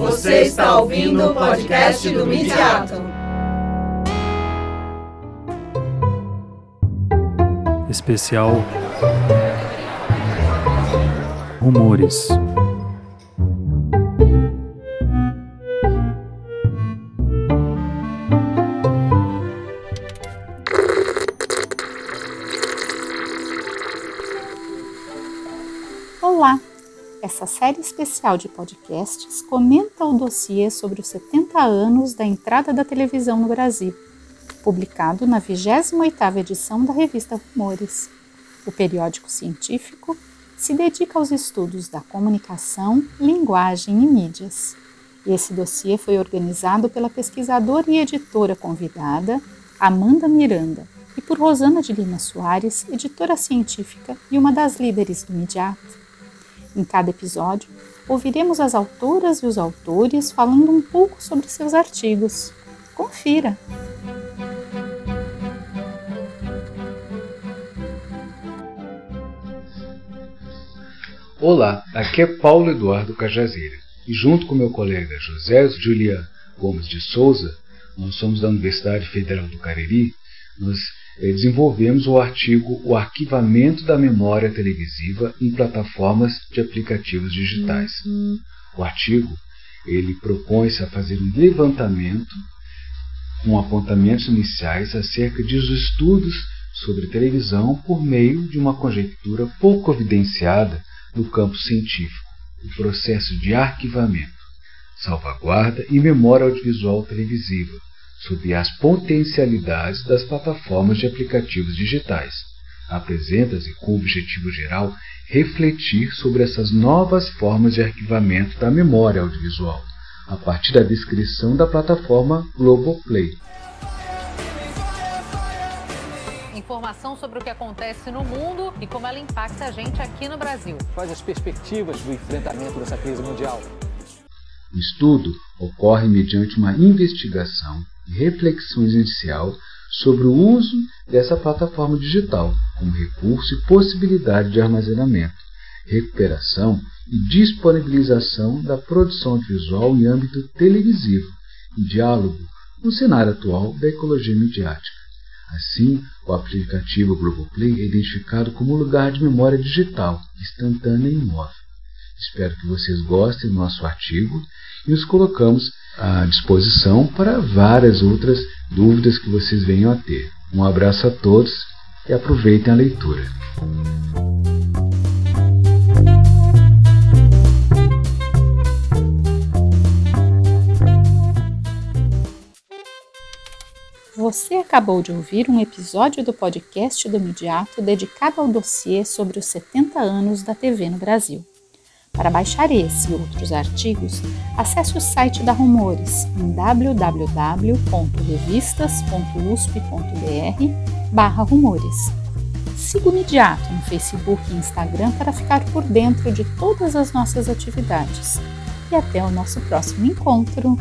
Você está ouvindo o podcast do Midiato. Especial Rumores. Olá! Essa série especial de podcasts comenta o dossiê sobre os 70 anos da entrada da televisão no Brasil, publicado na 28ª edição da revista Rumores. O periódico científico se dedica aos estudos da comunicação, linguagem e mídias. Esse dossiê foi organizado pela pesquisadora e editora convidada, Amanda Miranda, e por Rosana de Lima Soares, editora científica e uma das líderes do Midiato. Em cada episódio, ouviremos as autoras e os autores falando um pouco sobre seus artigos. Confira! Olá, aqui é Paulo Eduardo Cajazeira e junto com meu colega José Julian Gomes de Souza, nós somos da Universidade Federal do Cariri, nós desenvolvemos o artigo O Arquivamento da Memória Televisiva em Plataformas de Aplicativos Digitais. Uhum. O artigo ele propõe-se a fazer um levantamento com apontamentos iniciais acerca de os estudos sobre televisão por meio de uma conjectura pouco evidenciada no campo científico, o processo de arquivamento, salvaguarda e memória audiovisual televisiva, sob as potencialidades das plataformas de aplicativos digitais. Apresenta-se com o objetivo geral refletir sobre essas novas formas de arquivamento da memória audiovisual, a partir da descrição da plataforma Globoplay. Informação sobre o que acontece no mundo e como ela impacta a gente aqui no Brasil. Quais as perspectivas do enfrentamento dessa crise mundial? O estudo ocorre mediante uma investigação reflexão inicial sobre o uso dessa plataforma digital como recurso e possibilidade de armazenamento, recuperação e disponibilização da produção audiovisual em âmbito televisivo, em diálogo no cenário atual da ecologia midiática. Assim, o aplicativo Globoplay é identificado como lugar de memória digital, instantânea e imóvel. Espero que vocês gostem do nosso artigo e nos colocamos à disposição para várias outras dúvidas que vocês venham a ter. Um abraço a todos e aproveitem a leitura. Você acabou de ouvir um episódio do podcast do Midiato dedicado ao dossiê sobre os 70 anos da TV no Brasil. Para baixar esse e outros artigos, acesse o site da Rumores em www.revistas.usp.br rumores. Siga o Midiato no Facebook e Instagram para ficar por dentro de todas as nossas atividades. E até o nosso próximo encontro!